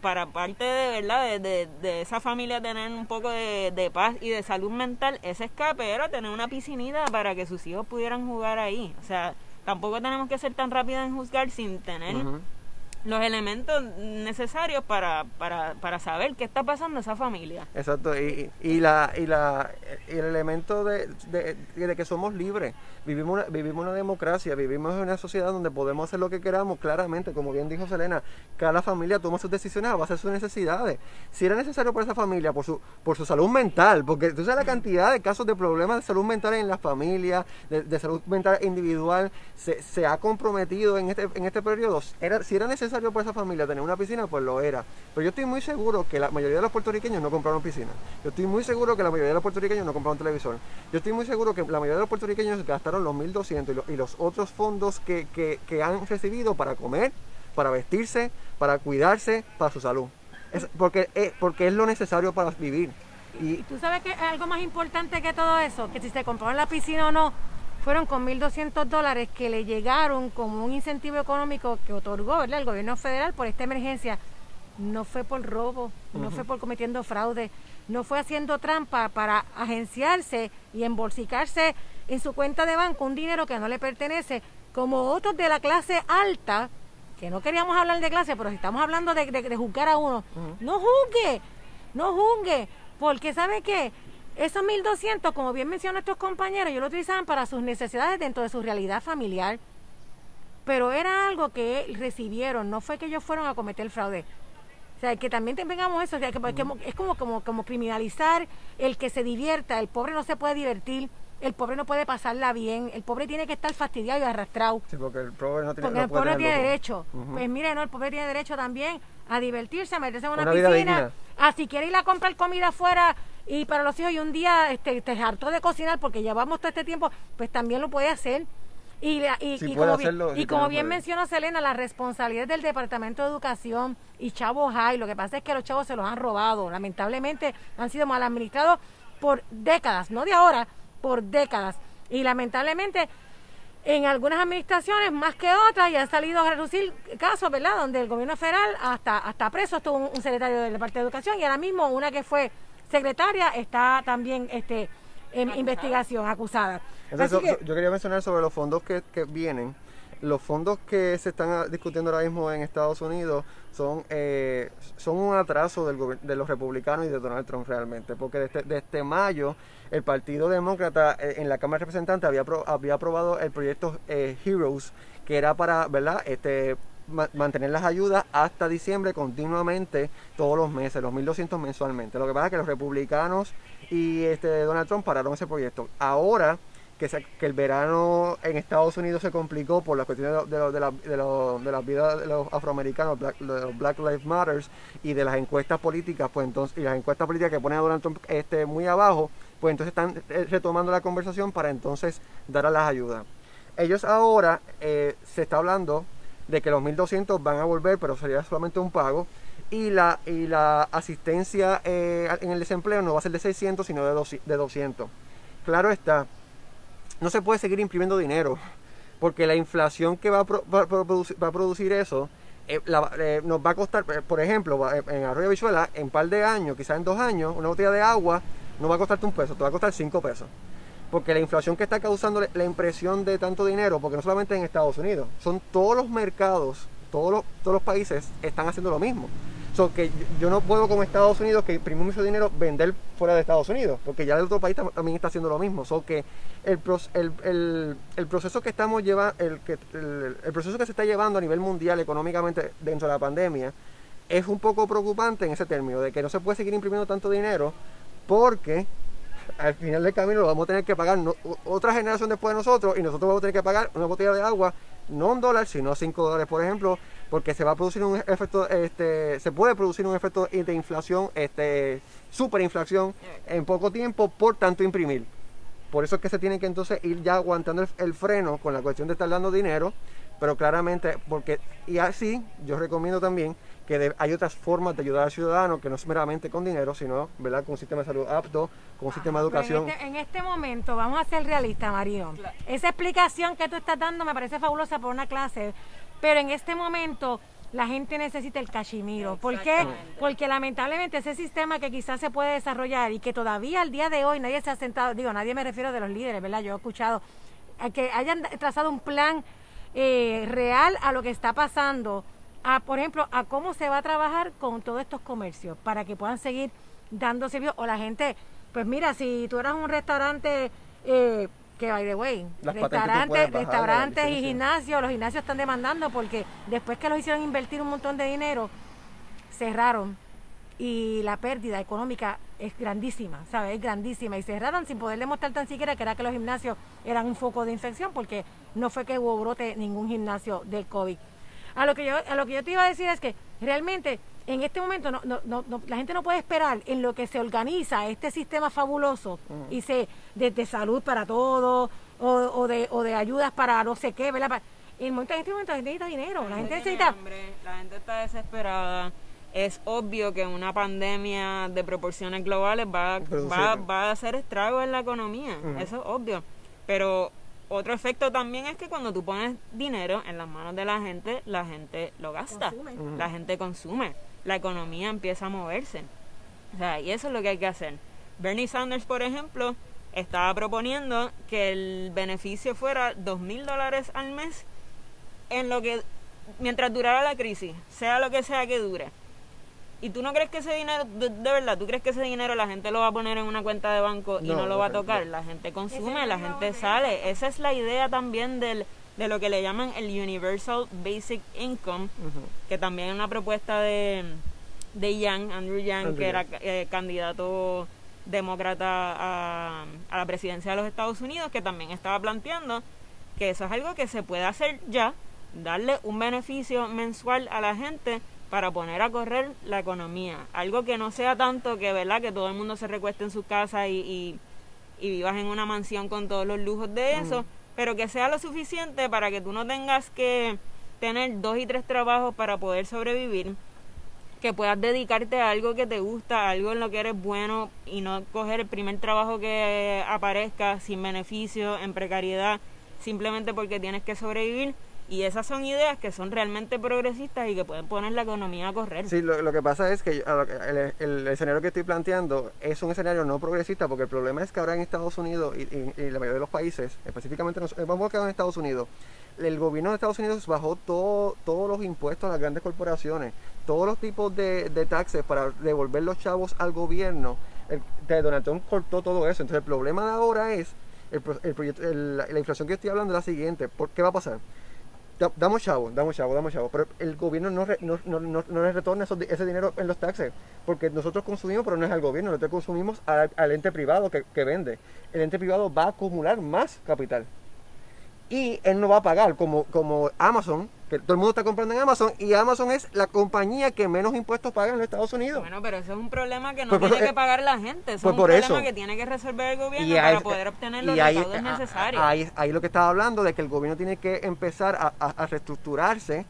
para parte de verdad de, de, esa familia tener un poco de, paz y de salud mental, ese escape era tener una piscinita para que sus hijos pudieran jugar ahí. O sea, tampoco tenemos que ser tan rápidos en juzgar sin tener los elementos necesarios para, para, para saber qué está pasando esa familia. Exacto, y, y, la, y, la, el elemento de, de, que somos libres, vivimos una, vivimos una democracia, vivimos en una sociedad donde podemos hacer lo que queramos, claramente, como bien dijo Selena, cada familia toma sus decisiones a base de sus necesidades. Si era necesario para esa familia, por su, por su salud mental, porque tú sabes la cantidad de casos de problemas de salud mental en las familias, de, salud mental individual, se, se ha comprometido en este, en este periodo, era, si era necesario para esa familia tener una piscina, pues lo era. Pero yo estoy muy seguro que la mayoría de los puertorriqueños no compraron piscina. Yo estoy muy seguro que la mayoría de los puertorriqueños no compraron televisor. Yo estoy muy seguro que la mayoría de los puertorriqueños gastaron los 1.200 y, y los otros fondos que, que, han recibido para comer, para vestirse, para cuidarse, para su salud. Es porque, es, porque es lo necesario para vivir. Y, tú sabes que algo más importante que todo eso, que si se compraron la piscina o no, fueron con 1.200 dólares que le llegaron como un incentivo económico que otorgó el gobierno federal por esta emergencia. No fue por robo, no fue por cometiendo fraude, no fue haciendo trampa para agenciarse y embolsicarse en su cuenta de banco un dinero que no le pertenece, como otros de la clase alta, que no queríamos hablar de clase, pero si estamos hablando de, de, juzgar a uno, no juzgue, no juzgue, porque ¿sabe qué? Esos 1.200, como bien mencionan nuestros compañeros, ellos lo utilizaban para sus necesidades dentro de su realidad familiar. Pero era algo que recibieron, no fue que ellos fueron a cometer fraude. O sea, que también tengamos eso, que, es como, como, como criminalizar el que se divierta, el pobre no se puede divertir, el pobre no puede pasarla bien, el pobre tiene que estar fastidiado y arrastrado. Sí, porque el pobre no tiene, porque el pobre tiene derecho. Pues mire, no, el pobre tiene derecho también a divertirse, a meterse en una, piscina, a si quiere ir a comprar comida afuera y para los hijos y un día este, te hartó de cocinar porque llevamos todo este tiempo, pues también lo puede hacer. Y, y, como, bien, y como bien mencionó Selena, la responsabilidad del Departamento de Educación y Chavos High, lo que pasa es que los chavos se los han robado, lamentablemente han sido mal administrados por décadas, no de ahora, por décadas. Y lamentablemente en algunas administraciones más que otras y han salido a reducir casos, ¿verdad? Donde el gobierno federal hasta, hasta preso estuvo un, un secretario del Departamento de Educación y ahora mismo una que fue secretaria está también este, en investigación, acusada. yo quería mencionar sobre los fondos que, que vienen. Los fondos que se están discutiendo ahora mismo en Estados Unidos son, eh, son un atraso de los republicanos y de Donald Trump realmente, porque desde, desde mayo el Partido Demócrata eh, en la Cámara de Representantes había, había aprobado el proyecto eh, Heroes, que era para, ¿verdad? Este, mantener las ayudas hasta diciembre continuamente todos los meses, los 1.200 mensualmente. Lo que pasa es que los republicanos y este Donald Trump pararon ese proyecto. Ahora que, el verano en Estados Unidos se complicó por la cuestión de, de, la, de, las vidas de los afroamericanos, Black, de los Black Lives Matters y de las encuestas políticas, pues entonces, y las encuestas políticas que pone a Donald Trump este, muy abajo, pues entonces están eh, retomando la conversación para entonces dar a las ayudas. Ellos ahora eh, se está hablando de que los 1.200 van a volver, pero sería solamente un pago. Y la, y la asistencia eh, en el desempleo no va a ser de 600, sino de, de 200. Claro está, no se puede seguir imprimiendo dinero, porque la inflación que va a, producir, eso eh, eh, nos va a costar, por ejemplo, en Arroyo Visuela, en un par de años, quizás en dos años, una botella de agua no va a costarte un peso, te va a costar cinco pesos porque la inflación que está causando la impresión de tanto dinero, porque no solamente en Estados Unidos, son todos los mercados, todos los, todos los países están haciendo lo mismo. So que yo no puedo como Estados Unidos que imprime mucho dinero vender fuera de Estados Unidos, porque ya el otro país también está haciendo lo mismo. So que el, proceso que estamos llevando, el, el, el proceso que se está llevando a nivel mundial económicamente dentro de la pandemia es un poco preocupante en ese término, de que no se puede seguir imprimiendo tanto dinero porque al final del camino lo vamos a tener que pagar otra generación después de nosotros y nosotros vamos a tener que pagar una botella de agua, no un dólar, sino cinco dólares, por ejemplo, porque se va a producir un efecto, este, se puede producir un efecto de inflación, este, superinflación en poco tiempo por tanto imprimir. Por eso es que se tiene que entonces ir ya aguantando el freno con la cuestión de estar dando dinero, pero claramente, porque, y así yo recomiendo también que hay otras formas de ayudar al ciudadano que no es meramente con dinero, sino ¿verdad? con un sistema de salud apto, con un sistema de educación. Este, en este, momento, vamos a ser realistas, Mario. Esa explicación que tú estás dando me parece fabulosa por una clase, pero en este momento la gente necesita el cachimiro. ¿Por qué? Porque lamentablemente ese sistema que quizás se puede desarrollar y que todavía al día de hoy nadie se ha sentado, digo, nadie me refiero de los líderes, ¿verdad? Yo he escuchado que hayan trazado un plan eh, real a lo que está pasando por ejemplo, a cómo se va a trabajar con todos estos comercios para que puedan seguir dando servicio o la gente, pues mira, si tú eras un restaurante eh, que by the way, restaurantes, restaurantes y gimnasios, los gimnasios están demandando porque después que los hicieron invertir un montón de dinero, cerraron y la pérdida económica es grandísima, ¿sabes? Es grandísima y cerraron sin poder demostrar tan siquiera que era que los gimnasios eran un foco de infección porque no fue que hubo brote ningún gimnasio del COVID. A lo que yo, a lo que yo te iba a decir es que realmente en este momento no, no, no, la gente no puede esperar en lo que se organiza este sistema fabuloso y se de, salud para todos o, o, de, o de ayudas para no sé qué, ¿verdad? En, en este momento la gente necesita dinero, la, gente, necesita... la gente está desesperada. Es obvio que una pandemia de proporciones globales va, va, va a hacer estrago en la economía, eso es obvio. Pero otro efecto también es que cuando tú pones dinero en las manos de la gente, la gente lo gasta, la gente consume, la economía empieza a moverse. O sea, y eso es lo que hay que hacer. Bernie Sanders, por ejemplo, estaba proponiendo que el beneficio fuera dos mil dólares al mes en lo que mientras durara la crisis, sea lo que sea que dure. ¿Y tú no crees que ese dinero, de, verdad, tú crees que ese dinero la gente lo va a poner en una cuenta de banco y no, lo va a tocar? La gente consume, la gente sale. Esa es la idea también del, de lo que le llaman el Universal Basic Income, que también es una propuesta de, de Young, Andrew Young, que era eh, candidato demócrata a, a la presidencia de los Estados Unidos, que también estaba planteando que eso es algo que se puede hacer ya, darle un beneficio mensual a la gente para poner a correr la economía. Algo que no sea tanto que, ¿verdad? Que todo el mundo se recueste en su casa y, y, vivas en una mansión con todos los lujos de eso, pero que sea lo suficiente para que tú no tengas que tener dos y tres trabajos para poder sobrevivir, que puedas dedicarte a algo que te gusta, algo en lo que eres bueno y no coger el primer trabajo que aparezca sin beneficio, en precariedad, simplemente porque tienes que sobrevivir y esas son ideas que son realmente progresistas y que pueden poner la economía a correr. Sí, lo, que pasa es que el, escenario que estoy planteando es un escenario no progresista porque el problema es que ahora en Estados Unidos y, la mayoría de los países, específicamente vamos a quedar en Estados Unidos, el gobierno de Estados Unidos bajó todo, todos los impuestos a las grandes corporaciones, todos los tipos de, de taxes para devolver los chavos al gobierno. El, Donald Trump cortó todo eso. Entonces el problema de ahora es, el, el proyecto, la inflación que estoy hablando es la siguiente. ¿Por qué va a pasar? Damos chavo, damos chavo, damos chavo, pero el gobierno no, no, no, no, no le retorna ese dinero en los taxes, porque nosotros consumimos, pero no es al gobierno, nosotros consumimos al, ente privado que, que, vende. El ente privado va a acumular más capital y él no va a pagar como, como Amazon, que todo el mundo está comprando en Amazon y Amazon es la compañía que menos impuestos paga en los Estados Unidos. Bueno, pero eso es un problema que no pues tiene que pagar la gente, eso pues es un problema que tiene que resolver el gobierno para poder obtener los recaudos necesarios. Ahí, ahí, lo que estaba hablando de que el gobierno tiene que empezar a, a reestructurarse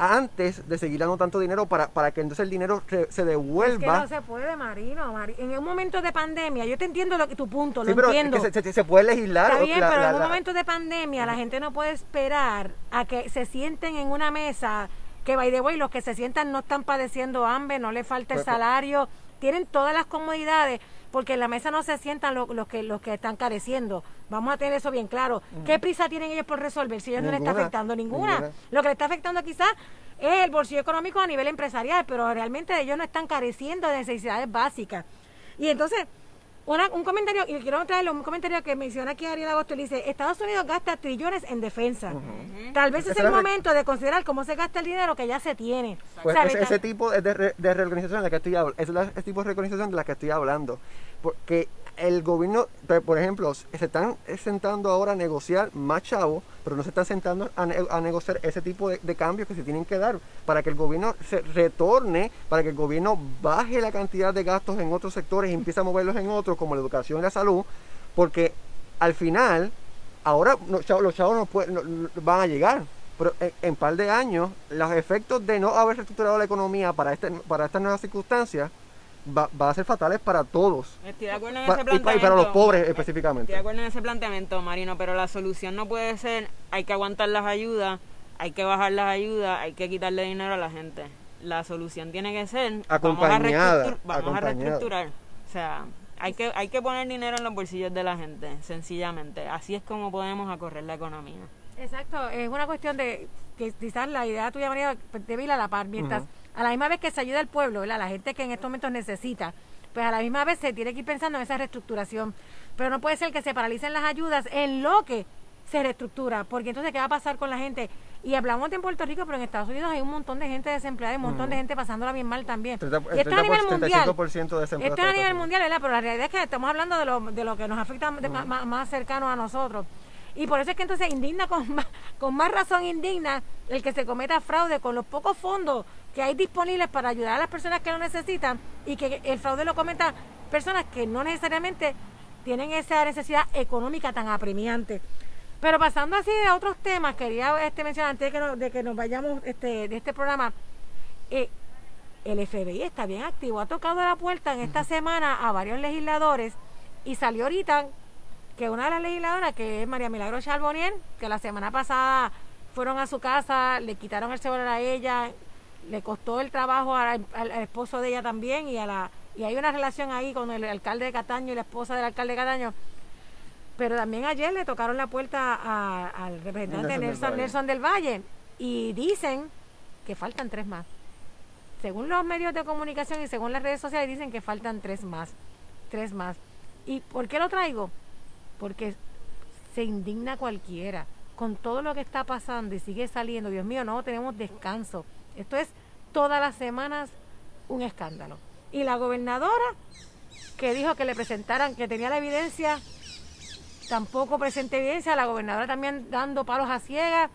antes de seguir dando tanto dinero para, para que entonces el dinero se, devuelva. Es que no se puede, Marino. En un momento de pandemia, yo te entiendo lo que, tu punto, lo entiendo. se, puede legislar. Está bien, pero en un momento de pandemia la gente no puede esperar a que se sienten en una mesa que, by the way, los que se sientan no están padeciendo hambre, no les falta el pues, pues, salario, tienen todas las comodidades porque en la mesa no se sientan los, que los que están careciendo. Vamos a tener eso bien claro. ¿Qué prisa tienen ellos por resolver si ellos no les está afectando ninguna? Lo que le está afectando quizás es el bolsillo económico a nivel empresarial, pero realmente ellos no están careciendo de necesidades básicas. Y entonces, un comentario, y quiero traerle un comentario que menciona aquí Ariel Agosto, dice, Estados Unidos gasta trillones en defensa. Tal vez es el momento de considerar cómo se gasta el dinero que ya se tiene. Pues ese, tipo de, de, reorganización de la que estoy hablando, es el tipo de reorganización de la que estoy hablando. Porque el gobierno, por ejemplo, se están sentando ahora a negociar más chavos, pero no se están sentando a, negociar ese tipo de, cambios que se tienen que dar para que el gobierno se retorne, para que el gobierno baje la cantidad de gastos en otros sectores y empiece a moverlos en otros, como la educación y la salud, porque al final, ahora los chavos, no, van a llegar, pero en, un par de años, los efectos de no haber reestructurado la economía para, este, para estas nuevas circunstancias va, a ser fatales para todos. Estoy de acuerdo en ese planteamiento. Y para los pobres específicamente. Estoy de acuerdo en ese planteamiento, Marino, pero la solución no puede ser hay que aguantar las ayudas, hay que bajar las ayudas, hay que quitarle dinero a la gente. La solución tiene que ser acompañada, vamos a, reestructurar. O sea, hay que, hay que poner dinero en los bolsillos de la gente, sencillamente. Así es como podemos acorrer la economía. Exacto, es una cuestión de que quizás la idea tuya, María, debe ir a la par. Mientras a la misma vez que se ayuda al pueblo, la gente que en estos momentos necesita, pues a la misma vez se tiene que ir pensando en esa reestructuración. Pero no puede ser que se paralicen las ayudas en lo que se reestructura, porque entonces, ¿qué va a pasar con la gente? Y hablamos de en Puerto Rico, pero en Estados Unidos hay un montón de gente desempleada y un montón de gente pasándola bien mal también. y esto a nivel mundial. Esto es a nivel mundial, ¿verdad? Pero la realidad es que estamos hablando de lo, de lo que nos afecta más, más cercano a nosotros. Y por eso es que entonces indigna con más, con más razón indigna el que se cometa fraude con los pocos fondos que hay disponibles para ayudar a las personas que lo necesitan y que el fraude lo cometa personas que no necesariamente tienen esa necesidad económica tan apremiante. Pero pasando así de otros temas, quería este, mencionar antes de que, nos, de que nos vayamos este, de este programa, eh, el FBI está bien activo, ha tocado la puerta en esta semana a varios legisladores y salió ahorita que una de las legisladoras, que es María Milagro Charbonier, que la semana pasada fueron a su casa, le quitaron el celular a ella, le costó el trabajo al, esposo de ella también y a la y hay una relación ahí con el alcalde de Cataño y la esposa del alcalde de Cataño. Pero también ayer le tocaron la puerta al representante Nelson, Nelson del, Valle y dicen que faltan tres más. Según los medios de comunicación y según las redes sociales dicen que faltan tres más. Tres más. ¿Y por qué lo traigo? Porque se indigna cualquiera con todo lo que está pasando y sigue saliendo. Dios mío, no tenemos descanso. Esto es todas las semanas un escándalo. Y la gobernadora, que dijo que le presentaran, que tenía la evidencia, tampoco presenta evidencia, la gobernadora también dando palos a ciegas.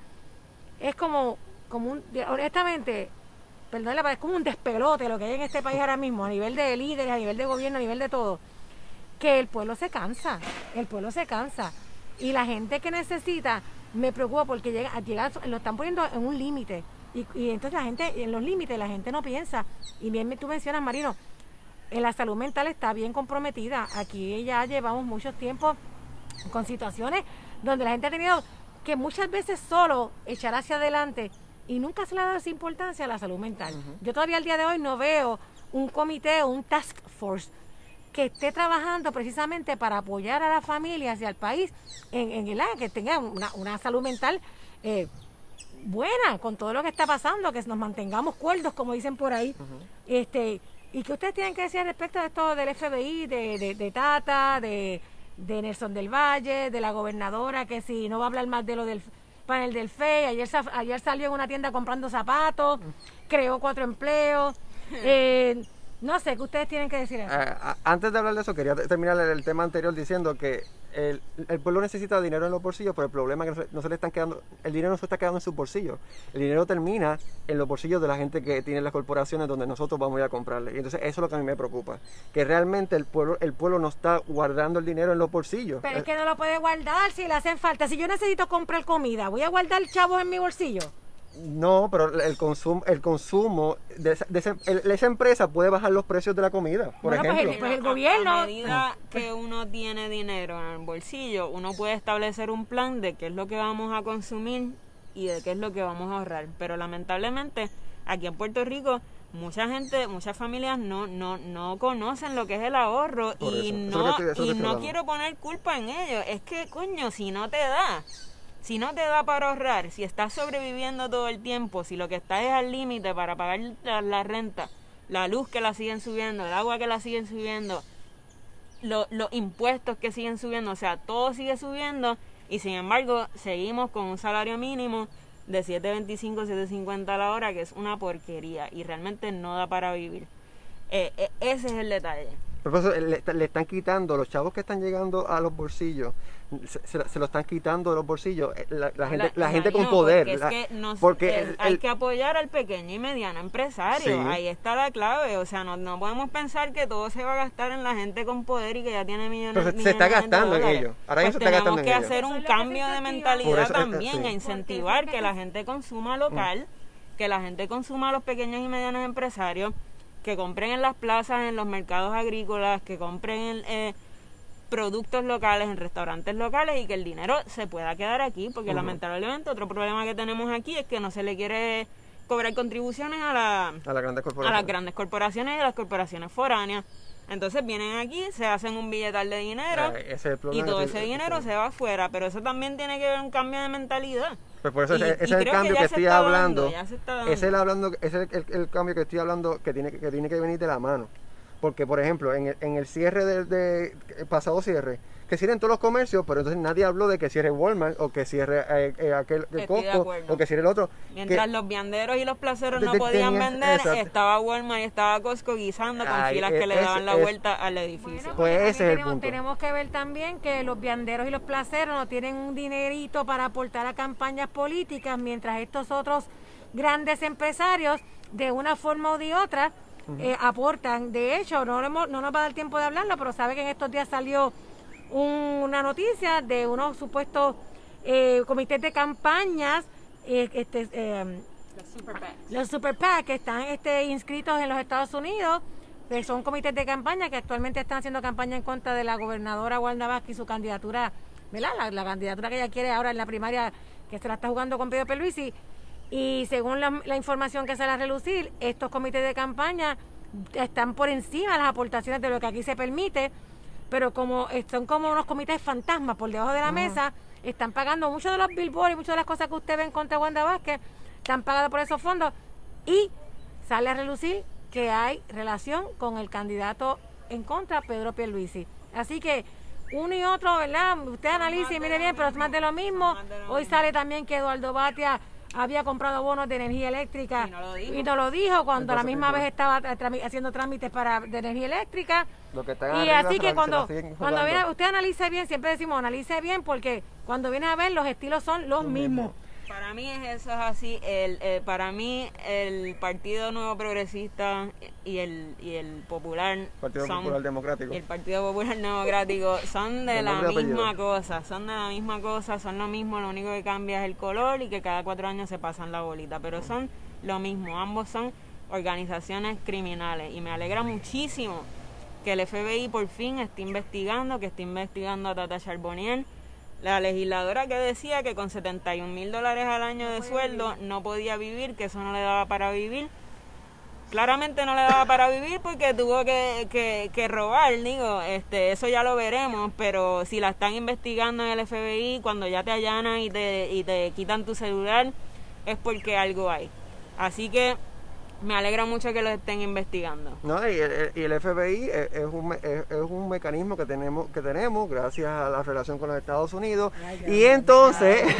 Es como, como un, honestamente, perdón, es como un despelote lo que hay en este país ahora mismo, a nivel de líderes, a nivel de gobierno, a nivel de todo, que el pueblo se cansa, el pueblo se cansa. Y la gente que necesita, me preocupa porque llega, lo están poniendo en un límite. Y, entonces la gente, en los límites, la gente no piensa. Y bien tú mencionas, Marino, en la salud mental está bien comprometida. Aquí ya llevamos mucho tiempo con situaciones donde la gente ha tenido que muchas veces solo echar hacia adelante y nunca se le ha dado esa importancia a la salud mental. Yo todavía al día de hoy no veo un comité o un task force que esté trabajando precisamente para apoyar a las familias y al país en, en, que tenga una, una salud mental eh, buena con todo lo que está pasando, que nos mantengamos cuerdos, como dicen por ahí. este ¿Y qué ustedes tienen que decir respecto de esto del FBI, de, de, Tata, de, de Nelson del Valle, de la gobernadora, que si no va a hablar más de lo del panel del FEI, ayer, ayer salió en una tienda comprando zapatos, creó cuatro empleos. Eh, no sé, ¿qué ustedes tienen que decir? Eso? Ah, antes de hablar de eso, quería terminar el, tema anterior diciendo que el, pueblo necesita dinero en los bolsillos, pero el problema es que no se, le están quedando, el dinero no se está quedando en sus bolsillos. El dinero termina en los bolsillos de la gente que tiene las corporaciones donde nosotros vamos a ir a comprarle. Y entonces eso es lo que a mí me preocupa, que realmente el pueblo, el pueblo no está guardando el dinero en los bolsillos. Pero es que no lo puede guardar si le hacen falta. Si yo necesito comprar comida, ¿voy a guardar chavos en mi bolsillo? No, pero el consumo, el consumo de, esa, empresa puede bajar los precios de la comida, por pues ejemplo. Pues el, gobierno. A, medida que uno tiene dinero en el bolsillo, uno puede establecer un plan de qué es lo que vamos a consumir y de qué es lo que vamos a ahorrar. Pero lamentablemente, aquí en Puerto Rico, mucha gente, muchas familias no, no, no conocen lo que es el ahorro y no, y no quiero poner culpa en ellos. Es que, coño, si no te da si no te da para ahorrar, si estás sobreviviendo todo el tiempo, si lo que estás es al límite para pagar la, renta, la luz que la siguen subiendo, el agua que la siguen subiendo, los impuestos que siguen subiendo, o sea, todo sigue subiendo y sin embargo seguimos con un salario mínimo de 7.25, 7.50 a la hora, que es una porquería y realmente no da para vivir. Eh, eh, ese es el detalle. Profesor, le, le, están quitando, los chavos que están llegando a los bolsillos, se, lo están quitando de los bolsillos eh, la, gente, la, gente con poder. Porque, hay que apoyar al pequeño y mediano empresario. Ahí está la clave. O sea, no, no podemos pensar que todo se va a gastar en la gente con poder y que ya tiene millones, Pero se, está gastando en ellos. Ahora pues se está gastando que hacer un cambio de mentalidad también, a incentivar que la gente consuma local, que la gente consuma a los pequeños y medianos empresarios, que compren en las plazas, en los mercados agrícolas, que compren en... Eh, productos locales en restaurantes locales y que el dinero se pueda quedar aquí, porque lamentablemente otro problema que tenemos aquí es que no se le quiere cobrar contribuciones a, la, a, las grandes corporaciones. a las grandes corporaciones y a las corporaciones foráneas. Entonces vienen aquí, se hacen un billetal de dinero y todo ese dinero se va afuera, pero eso también tiene que ver un cambio de mentalidad. Pues por eso ese, es el cambio que, estoy hablando. Ese es el hablando, es el, cambio que estoy hablando que tiene que tiene que venir de la mano. Porque, por ejemplo, en el, en el cierre del de, pasado cierre, que cierren todos los comercios, pero entonces nadie habló de que cierre Walmart o que cierre eh, eh, aquel el Costco o que cierre el otro. Mientras los vianderos y los placeros no podían vender, estaba Walmart y estaba Costco guisando con filas que le daban la vuelta al edificio. pues ese es el punto. Tenemos que ver también que los vianderos y los placeros no tienen un dinerito para aportar a campañas políticas, mientras estos otros grandes empresarios, de una forma u de otra, eh, aportan. De hecho, no, no nos va a dar tiempo de hablarlo, pero sabe que en estos días salió una noticia de unos supuestos eh, comités de campañas, eh, este, eh, los Super PAC, que están este, inscritos en los Estados Unidos, que son comités de campaña que actualmente están haciendo campaña en contra de la gobernadora Wanda Vázquez y su candidatura, ¿verdad? La, candidatura que ella quiere ahora en la primaria, que se la está jugando con Pedro Peluisi y según la, información que sale a relucir, estos comités de campaña están por encima de las aportaciones de lo que aquí se permite, pero como son como unos comités fantasmas por debajo de la mesa, están pagando muchos de los billboards y muchas de las cosas que usted ve en contra de Wanda Vázquez, están pagadas por esos fondos y sale a relucir que hay relación con el candidato en contra, Pedro Pierluisi. Así que uno y otro, ¿verdad? Usted analice y mire bien, pero es más de lo mismo. Hoy sale también que Eduardo Batia había comprado bonos de energía eléctrica y no lo dijo, cuando a la misma vez estaba haciendo trámites para de energía eléctrica. y así que cuando, cuando viene, usted analice bien, siempre decimos analice bien porque cuando viene a ver los estilos son los mismos. Para mí eso es así. El, eh, para mí el Partido Nuevo Progresista y el, y el Popular Partido Popular Democrático. el Partido Popular Democrático son de la misma cosa, son de la misma cosa, son lo mismo, lo único que cambia es el color y que cada cuatro años se pasan la bolita, pero son lo mismo, ambos son organizaciones criminales y me alegra muchísimo que el FBI por fin esté investigando, que esté investigando a Tata Charbonnier la legisladora que decía que con 71 mil dólares al año de sueldo no podía vivir, que eso no le daba para vivir, claramente no le daba para vivir porque tuvo que, que, que, robar, digo, este, eso ya lo veremos, pero si la están investigando en el FBI, cuando ya te allanan y te, y te quitan tu celular, es porque algo hay. Así que me alegra mucho que lo estén investigando. No, y el, FBI es, un, es, un mecanismo que tenemos que tenemos gracias a la relación con los Estados Unidos. y entonces,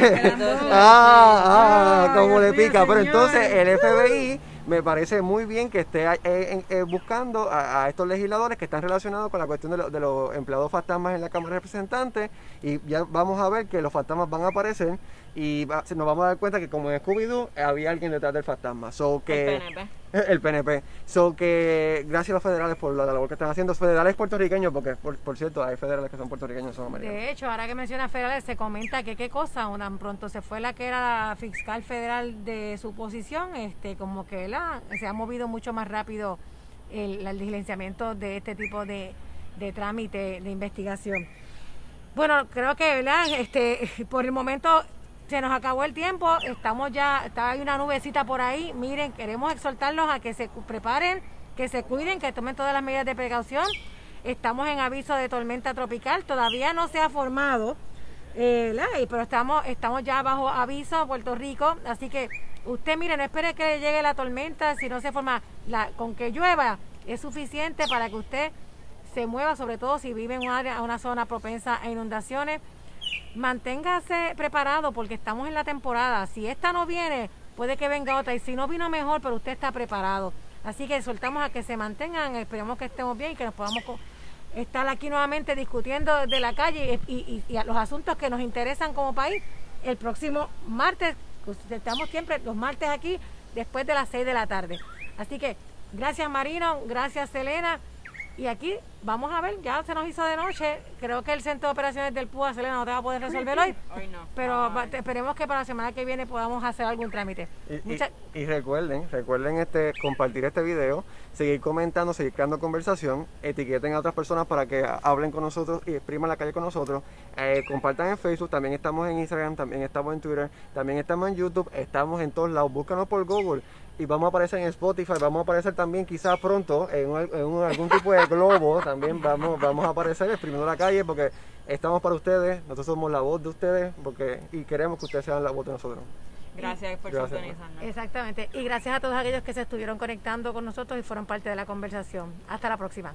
ah, ah, como le pica, pero entonces el FBI me parece muy bien que esté eh, eh, buscando a, estos legisladores que están relacionados con la cuestión de, de, los empleados fantasmas en la Cámara de Representantes. Y ya vamos a ver que los fantasmas van a aparecer y nos vamos a dar cuenta que como en Scooby-Doo había alguien detrás del fantasma. So que, el PNP. El PNP. So que gracias a los federales por la labor que están haciendo. Federales puertorriqueños, porque por, cierto hay federales que son puertorriqueños, son americanos. De hecho, ahora que menciona federales, se comenta que qué cosa, una pronto se fue la que era la fiscal federal de su posición, este como que la, se ha movido mucho más rápido el, el diligenciamiento de este tipo de, de trámite de investigación. Bueno, creo que, ¿verdad? Este, por el momento se nos acabó el tiempo, estamos ya, está hay una nubecita por ahí, miren, queremos exhortarlos a que se preparen, que se cuiden, que tomen todas las medidas de precaución. Estamos en aviso de tormenta tropical, todavía no se ha formado, eh, pero estamos, estamos ya bajo aviso Puerto Rico, así que usted mire, no espere que llegue la tormenta, si no se forma, la, con que llueva es suficiente para que usted se mueva, sobre todo si vive en una, una zona propensa a inundaciones manténgase preparado porque estamos en la temporada. Si esta no viene, puede que venga otra. Y si no vino mejor, pero usted está preparado. Así que soltamos a que se mantengan, esperemos que estemos bien y que nos podamos estar aquí nuevamente discutiendo de la calle y, los asuntos que nos interesan como país. El próximo martes, pues, estamos siempre los martes aquí después de las 6 de la tarde. Así que gracias Marino, gracias Selena. Y aquí vamos a ver, ya se nos hizo de noche. Creo que el centro de operaciones del PUA, Selena, no te va a poder resolver hoy. Hoy no. Pero esperemos que para la semana que viene podamos hacer algún trámite. Y, recuerden, recuerden este compartir este video, seguir comentando, seguir creando conversación, etiqueten a otras personas para que hablen con nosotros y expriman la calle con nosotros. Eh, compartan en Facebook, también estamos en Instagram, también estamos en Twitter, también estamos en YouTube, estamos en todos lados. Búscanos por Google y vamos a aparecer en Spotify, vamos a aparecer también quizás pronto en, algún tipo de globo, también vamos, vamos a aparecer exprimiendo la calle porque estamos para ustedes, nosotros somos la voz de ustedes porque y queremos que ustedes sean la voz de nosotros. Gracias por sintonizarnos. Exactamente, y gracias a todos aquellos que se estuvieron conectando con nosotros y fueron parte de la conversación. Hasta la próxima.